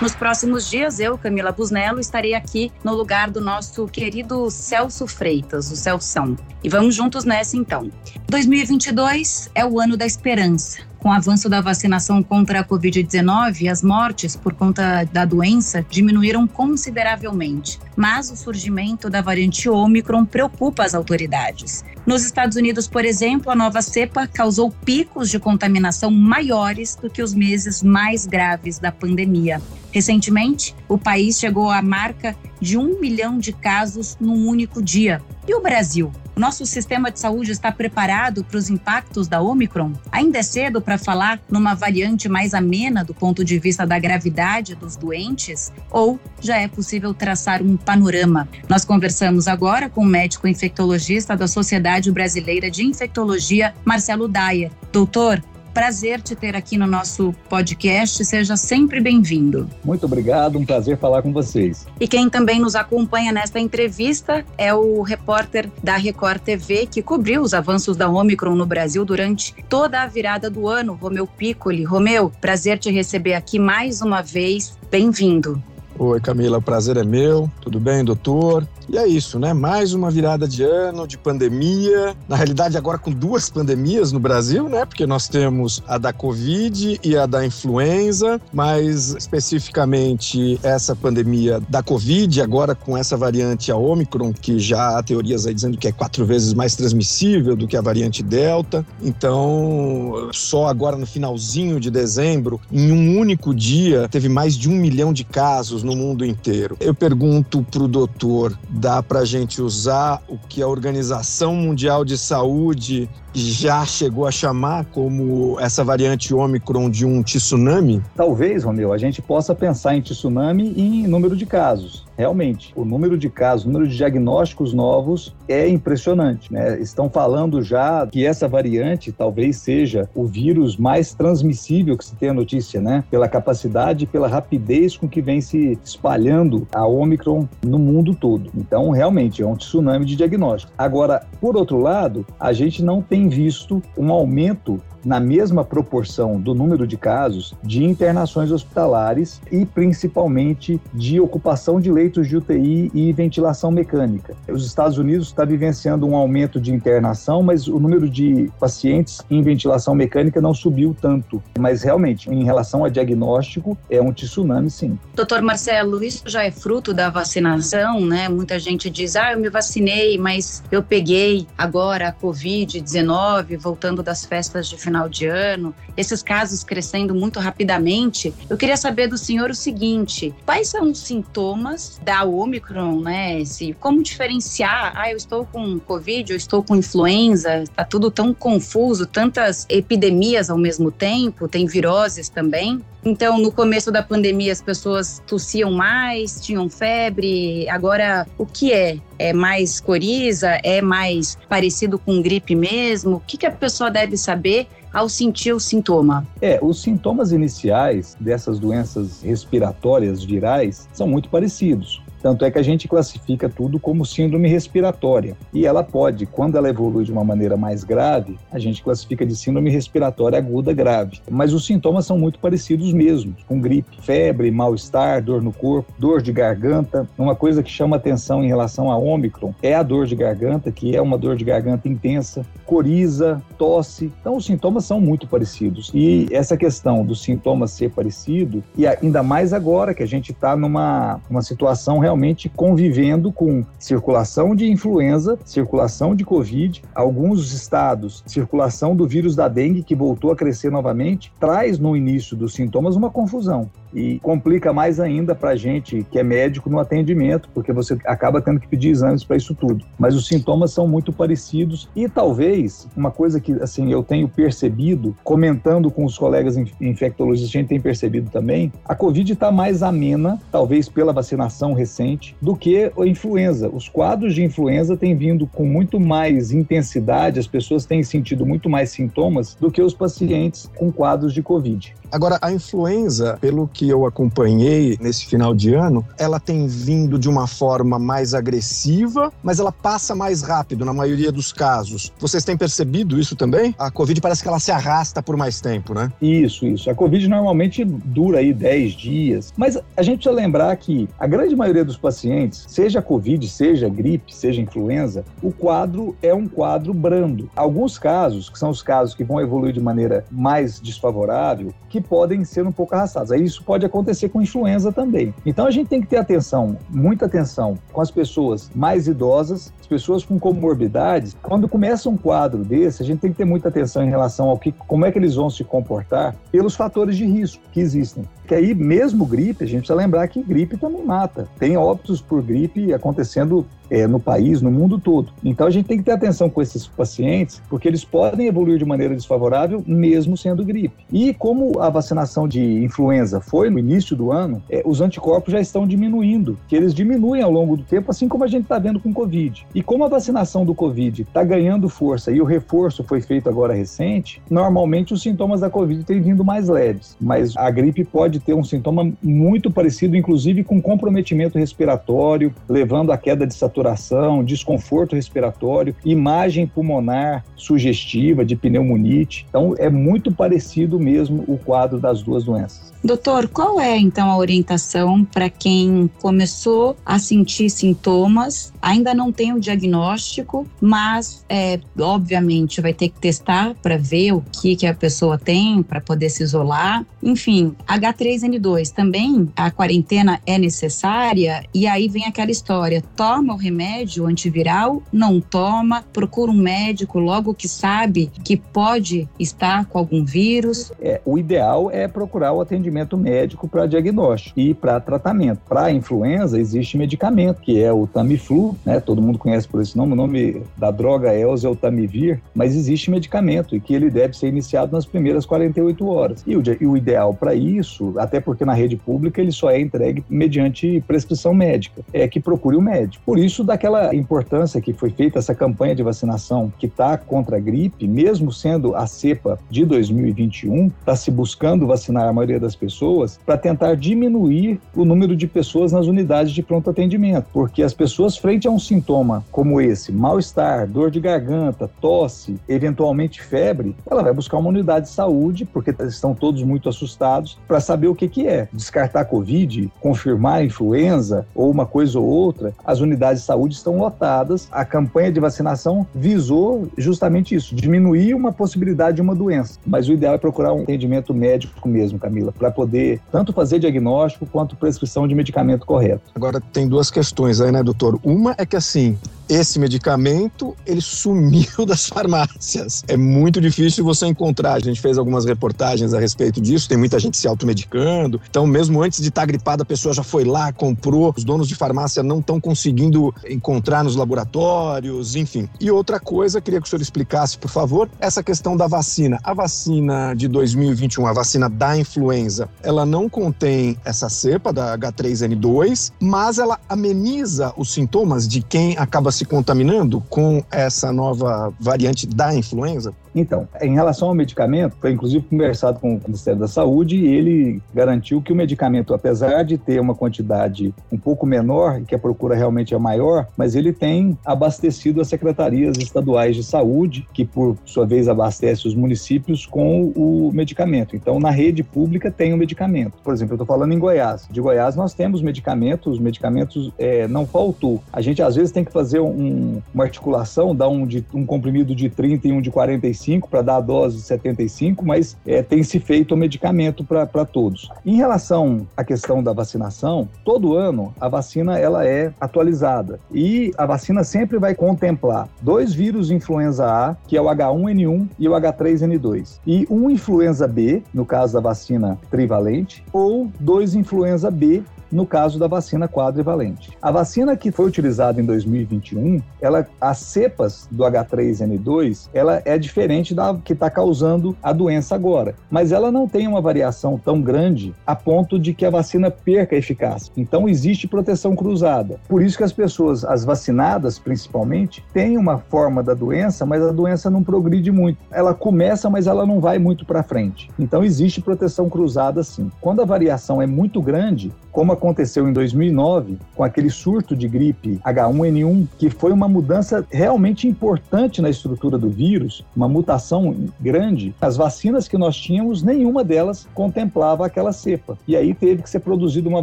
Nos próximos dias, eu, Camila Busnello, estarei aqui no lugar do nosso querido Celso Freitas, o Celção. E vamos juntos nessa então. 2022 é o ano da esperança. Com o avanço da vacinação contra a Covid-19, as mortes por conta da doença diminuíram consideravelmente. Mas o surgimento da variante Omicron preocupa as autoridades. Nos Estados Unidos, por exemplo, a nova cepa causou picos de contaminação maiores do que os meses mais graves da pandemia. Recentemente, o país chegou à marca de um milhão de casos num único dia. E o Brasil? Nosso sistema de saúde está preparado para os impactos da Omicron? Ainda é cedo para falar numa variante mais amena do ponto de vista da gravidade dos doentes? Ou já é possível traçar um panorama? Nós conversamos agora com o médico infectologista da Sociedade Brasileira de Infectologia, Marcelo Dyer. Doutor, Prazer te ter aqui no nosso podcast. Seja sempre bem-vindo. Muito obrigado, um prazer falar com vocês. E quem também nos acompanha nesta entrevista é o repórter da Record TV que cobriu os avanços da Omicron no Brasil durante toda a virada do ano, Romeu Piccoli. Romeu, prazer te receber aqui mais uma vez. Bem-vindo. Oi, Camila, o prazer é meu. Tudo bem, doutor? E é isso, né? Mais uma virada de ano, de pandemia. Na realidade, agora com duas pandemias no Brasil, né? Porque nós temos a da Covid e a da influenza, mas especificamente essa pandemia da Covid, agora com essa variante a Omicron, que já há teorias aí dizendo que é quatro vezes mais transmissível do que a variante Delta. Então, só agora no finalzinho de dezembro, em um único dia, teve mais de um milhão de casos no mundo inteiro. Eu pergunto para o doutor dá para a gente usar o que a Organização Mundial de Saúde já chegou a chamar como essa variante Ômicron de um tsunami? Talvez, Romeu, a gente possa pensar em tsunami e em número de casos. Realmente, o número de casos, o número de diagnósticos novos é impressionante. Né? Estão falando já que essa variante talvez seja o vírus mais transmissível que se tem a notícia, né? Pela capacidade e pela rapidez com que vem se espalhando a Omicron no mundo todo. Então, realmente, é um tsunami de diagnóstico. Agora, por outro lado, a gente não tem visto um aumento na mesma proporção do número de casos de internações hospitalares e principalmente de ocupação de leitos de UTI e ventilação mecânica. Os Estados Unidos está vivenciando um aumento de internação, mas o número de pacientes em ventilação mecânica não subiu tanto. Mas realmente, em relação a diagnóstico, é um tsunami, sim. Doutor Marcelo, isso já é fruto da vacinação, né? Muita gente diz, ah, eu me vacinei, mas eu peguei agora a Covid-19, voltando das festas de final de ano, esses casos crescendo muito rapidamente, eu queria saber do senhor o seguinte: quais são os sintomas da Omicron, né? Se, como diferenciar? Ah, eu estou com Covid, eu estou com influenza, tá tudo tão confuso, tantas epidemias ao mesmo tempo, tem viroses também. Então, no começo da pandemia, as pessoas tossiam mais, tinham febre. Agora, o que é? É mais coriza? É mais parecido com gripe mesmo? O que, que a pessoa deve saber ao sentir o sintoma? É, os sintomas iniciais dessas doenças respiratórias virais são muito parecidos. Tanto é que a gente classifica tudo como síndrome respiratória. E ela pode, quando ela evolui de uma maneira mais grave, a gente classifica de síndrome respiratória aguda grave. Mas os sintomas são muito parecidos mesmo, com gripe, febre, mal-estar, dor no corpo, dor de garganta. Uma coisa que chama atenção em relação a Ômicron é a dor de garganta, que é uma dor de garganta intensa, coriza, tosse. Então os sintomas são muito parecidos. E essa questão dos sintomas ser parecido, e ainda mais agora que a gente está numa uma situação realmente convivendo com circulação de influenza, circulação de Covid, alguns estados, circulação do vírus da dengue, que voltou a crescer novamente, traz no início dos sintomas uma confusão e complica mais ainda para a gente que é médico no atendimento, porque você acaba tendo que pedir exames para isso tudo. Mas os sintomas são muito parecidos e talvez uma coisa que assim eu tenho percebido, comentando com os colegas infectologistas, a gente tem percebido também, a Covid está mais amena, talvez pela vacinação recente recente do que a influenza. Os quadros de influenza têm vindo com muito mais intensidade, as pessoas têm sentido muito mais sintomas do que os pacientes com quadros de Covid. Agora, a influenza, pelo que eu acompanhei nesse final de ano, ela tem vindo de uma forma mais agressiva, mas ela passa mais rápido na maioria dos casos. Vocês têm percebido isso também? A Covid parece que ela se arrasta por mais tempo, né? Isso, isso. A Covid normalmente dura aí 10 dias, mas a gente precisa lembrar que a grande maioria dos pacientes, seja Covid, seja gripe, seja influenza, o quadro é um quadro brando. Alguns casos, que são os casos que vão evoluir de maneira mais desfavorável, que podem ser um pouco arrastados. Aí isso pode acontecer com influenza também. Então a gente tem que ter atenção, muita atenção com as pessoas mais idosas, as pessoas com comorbidades. Quando começa um quadro desse, a gente tem que ter muita atenção em relação ao que, como é que eles vão se comportar pelos fatores de risco que existem. Que aí, mesmo gripe, a gente precisa lembrar que gripe também mata. Tem óbitos por gripe acontecendo é, no país, no mundo todo. Então a gente tem que ter atenção com esses pacientes, porque eles podem evoluir de maneira desfavorável, mesmo sendo gripe. E como a vacinação de influenza foi no início do ano, é, os anticorpos já estão diminuindo, que eles diminuem ao longo do tempo, assim como a gente está vendo com o Covid. E como a vacinação do Covid está ganhando força e o reforço foi feito agora recente, normalmente os sintomas da Covid têm vindo mais leves, mas a gripe pode ter um sintoma muito parecido, inclusive com comprometimento respiratório, levando à queda de saturação saturação, desconforto respiratório, imagem pulmonar sugestiva de pneumonite. Então, é muito parecido mesmo o quadro das duas doenças. Doutor, qual é então a orientação para quem começou a sentir sintomas, ainda não tem o diagnóstico, mas é, obviamente vai ter que testar para ver o que, que a pessoa tem para poder se isolar. Enfim, H3N2 também a quarentena é necessária e aí vem aquela história: toma o remédio antiviral, não toma, procura um médico logo que sabe que pode estar com algum vírus. É, o ideal é procurar o atendimento médico para diagnóstico e para tratamento. Para a influenza existe medicamento, que é o Tamiflu, né? Todo mundo conhece por esse nome, o nome da droga é o Tamivir, mas existe medicamento e que ele deve ser iniciado nas primeiras 48 horas. E o, e o ideal para isso, até porque na rede pública ele só é entregue mediante prescrição médica, é que procure o médico. Por isso, daquela importância que foi feita essa campanha de vacinação que está contra a gripe, mesmo sendo a cepa de 2021, está se buscando vacinar a maioria das pessoas para tentar diminuir o número de pessoas nas unidades de pronto atendimento, porque as pessoas frente a um sintoma como esse, mal-estar, dor de garganta, tosse, eventualmente febre, ela vai buscar uma unidade de saúde, porque estão todos muito assustados, para saber o que, que é. Descartar Covid, confirmar influenza ou uma coisa ou outra, as unidades de saúde estão lotadas. A campanha de vacinação visou justamente isso, diminuir uma possibilidade de uma doença. Mas o ideal é procurar um atendimento médico mesmo, Camila, para poder tanto fazer diagnóstico quanto prescrição de medicamento correto. Agora tem duas questões aí, né, doutor? Uma é que assim, esse medicamento ele sumiu das farmácias. É muito difícil você encontrar. A gente fez algumas reportagens a respeito disso. Tem muita gente se automedicando. Então, mesmo antes de estar gripada, a pessoa já foi lá, comprou. Os donos de farmácia não estão conseguindo encontrar nos laboratórios, enfim. E outra coisa, queria que o senhor explicasse, por favor, essa questão da vacina. A vacina de 2021, a vacina da influenza, ela não contém essa cepa da H3N2, mas ela ameniza os sintomas de quem acaba se se contaminando com essa nova variante da influenza? Então, em relação ao medicamento, foi inclusive conversado com o Ministério da Saúde e ele garantiu que o medicamento, apesar de ter uma quantidade um pouco menor, que a procura realmente é maior, mas ele tem abastecido as secretarias estaduais de saúde, que por sua vez abastece os municípios com o medicamento. Então, na rede pública tem o medicamento. Por exemplo, eu estou falando em Goiás. De Goiás nós temos medicamentos, os medicamentos é, não faltou. A gente às vezes tem que fazer um, uma articulação, dar um, de, um comprimido de 30 e um de 45 75 para dar a dose de 75, mas é, tem se feito o medicamento para todos. Em relação à questão da vacinação, todo ano a vacina ela é atualizada e a vacina sempre vai contemplar dois vírus influenza A, que é o H1N1 e o H3N2, e um influenza B, no caso da vacina trivalente, ou dois influenza B no caso da vacina quadrivalente. A vacina que foi utilizada em 2021, ela, as cepas do H3N2, ela é diferente da que está causando a doença agora, mas ela não tem uma variação tão grande a ponto de que a vacina perca a eficácia. Então existe proteção cruzada. Por isso que as pessoas, as vacinadas principalmente, têm uma forma da doença, mas a doença não progride muito. Ela começa, mas ela não vai muito para frente. Então existe proteção cruzada sim. Quando a variação é muito grande, como aconteceu em 2009 com aquele surto de gripe H1N1, que foi uma mudança realmente importante na estrutura do vírus, uma mutação grande. As vacinas que nós tínhamos, nenhuma delas contemplava aquela cepa. E aí teve que ser produzida uma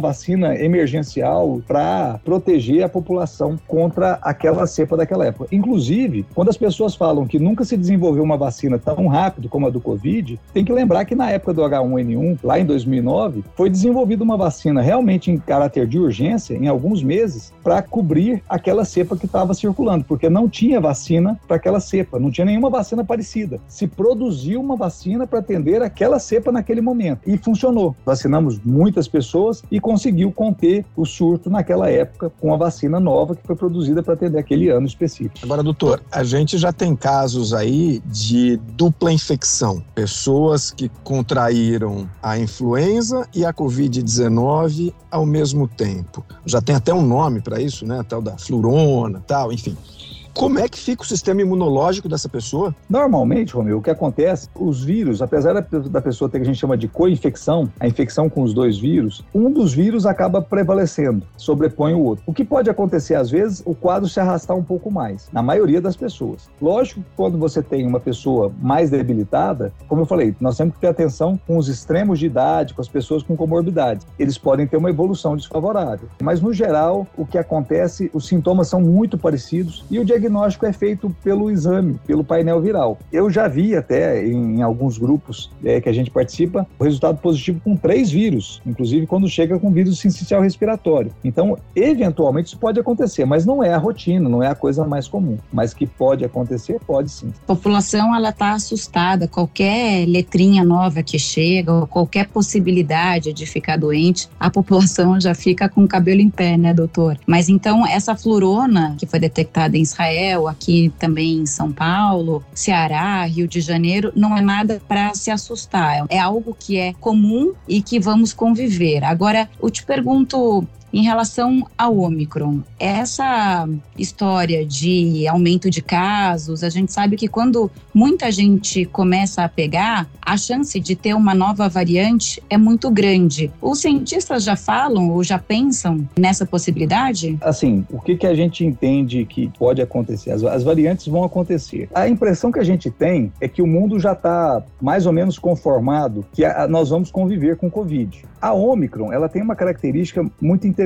vacina emergencial para proteger a população contra aquela cepa daquela época. Inclusive, quando as pessoas falam que nunca se desenvolveu uma vacina tão rápido como a do Covid, tem que lembrar que na época do H1N1, lá em 2009, foi desenvolvida uma vacina realmente em caráter de urgência, em alguns meses, para cobrir aquela cepa que estava circulando, porque não tinha vacina para aquela cepa, não tinha nenhuma vacina parecida. Se produziu uma vacina para atender aquela cepa naquele momento e funcionou. Vacinamos muitas pessoas e conseguiu conter o surto naquela época com a vacina nova que foi produzida para atender aquele ano específico. Agora, doutor, a gente já tem casos aí de dupla infecção, pessoas que contraíram a influenza e a Covid-19 ao mesmo tempo. Já tem até um nome para isso, né? Tal da flurona, tal, enfim. Como é que fica o sistema imunológico dessa pessoa? Normalmente, Romeu, o que acontece, os vírus, apesar da pessoa ter o que a gente chama de co-infecção, a infecção com os dois vírus, um dos vírus acaba prevalecendo, sobrepõe o outro. O que pode acontecer, às vezes, o quadro se arrastar um pouco mais, na maioria das pessoas. Lógico que quando você tem uma pessoa mais debilitada, como eu falei, nós temos que ter atenção com os extremos de idade, com as pessoas com comorbidades. Eles podem ter uma evolução desfavorável. Mas, no geral, o que acontece, os sintomas são muito parecidos e o diagnóstico diagnóstico é feito pelo exame, pelo painel viral. Eu já vi até em alguns grupos é, que a gente participa o resultado positivo com três vírus, inclusive quando chega com vírus sincicial respiratório. Então, eventualmente isso pode acontecer, mas não é a rotina, não é a coisa mais comum. Mas que pode acontecer, pode sim. A população ela está assustada. Qualquer letrinha nova que chega, ou qualquer possibilidade de ficar doente, a população já fica com o cabelo em pé, né, doutor? Mas então essa florona que foi detectada em Israel Israel, aqui também em São Paulo, Ceará, Rio de Janeiro, não é nada para se assustar. É algo que é comum e que vamos conviver. Agora, eu te pergunto em relação ao Omicron, essa história de aumento de casos, a gente sabe que quando muita gente começa a pegar, a chance de ter uma nova variante é muito grande. Os cientistas já falam ou já pensam nessa possibilidade? Assim, o que, que a gente entende que pode acontecer? As, as variantes vão acontecer. A impressão que a gente tem é que o mundo já está mais ou menos conformado que a, nós vamos conviver com Covid. A Omicron, ela tem uma característica muito interessante,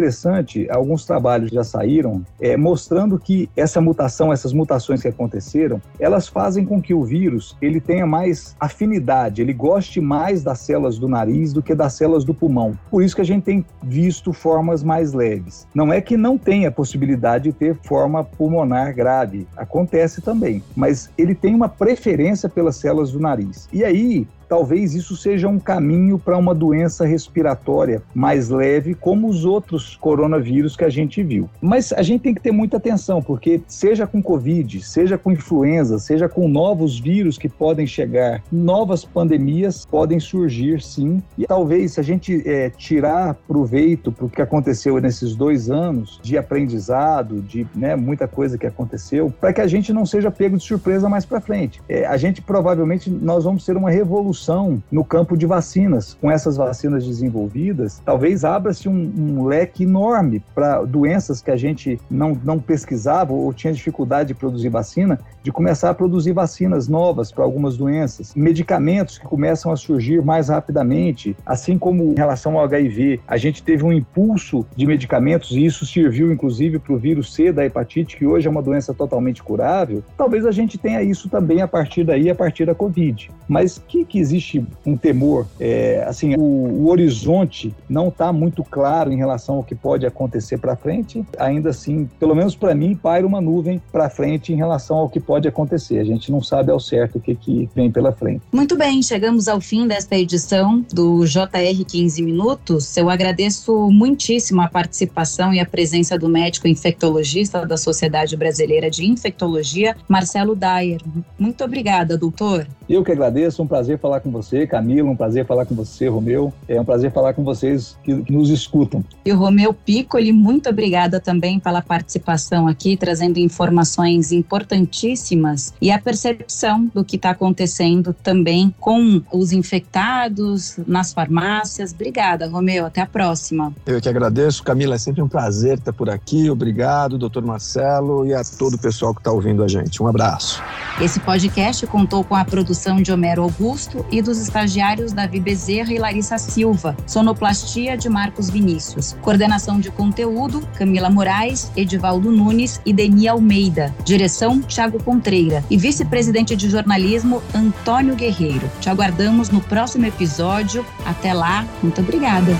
alguns trabalhos já saíram, é, mostrando que essa mutação, essas mutações que aconteceram, elas fazem com que o vírus ele tenha mais afinidade, ele goste mais das células do nariz do que das células do pulmão. Por isso que a gente tem visto formas mais leves. Não é que não tenha possibilidade de ter forma pulmonar grave, acontece também, mas ele tem uma preferência pelas células do nariz. E aí, talvez isso seja um caminho para uma doença respiratória mais leve, como os outros coronavírus que a gente viu. Mas a gente tem que ter muita atenção, porque seja com Covid, seja com influenza, seja com novos vírus que podem chegar, novas pandemias podem surgir sim. E talvez se a gente é, tirar proveito para o que aconteceu nesses dois anos de aprendizado, de né, muita coisa que aconteceu, para que a gente não seja pego de surpresa mais para frente. É, a gente provavelmente nós vamos ter uma revolução evolução no campo de vacinas. Com essas vacinas desenvolvidas, talvez abra-se um, um, leque enorme para doenças que a gente não, não pesquisava ou tinha dificuldade de produzir vacina, de começar a produzir vacinas novas para algumas doenças, medicamentos que começam a surgir mais rapidamente, assim como em relação ao HIV, a gente teve um impulso de medicamentos e isso serviu inclusive para o vírus C da hepatite, que hoje é uma doença totalmente curável. Talvez a gente tenha isso também a partir daí, a partir da Covid. Mas que, que existe um temor, é, assim, o, o horizonte não está muito claro em relação ao que pode acontecer para frente. Ainda assim, pelo menos para mim, paira uma nuvem para frente em relação ao que pode acontecer. A gente não sabe ao certo o que, que vem pela frente. Muito bem, chegamos ao fim desta edição do JR 15 Minutos. Eu agradeço muitíssimo a participação e a presença do médico infectologista da Sociedade Brasileira de Infectologia, Marcelo Dyer. Muito obrigada, doutor. Eu que agradeço, um prazer falar com você, Camila, um prazer falar com você, Romeu. É um prazer falar com vocês que, que nos escutam. E o Romeu Piccoli, muito obrigada também pela participação aqui, trazendo informações importantíssimas e a percepção do que está acontecendo também com os infectados nas farmácias. Obrigada, Romeu. Até a próxima. Eu que agradeço, Camila. É sempre um prazer estar por aqui. Obrigado, doutor Marcelo, e a todo o pessoal que está ouvindo a gente. Um abraço. Esse podcast contou com a produção de Homero Augusto e dos estagiários Davi Bezerra e Larissa Silva. Sonoplastia de Marcos Vinícius. Coordenação de conteúdo, Camila Moraes, Edivaldo Nunes e Deni Almeida. Direção, Tiago Contreira. E vice-presidente de jornalismo, Antônio Guerreiro. Te aguardamos no próximo episódio. Até lá, muito obrigada.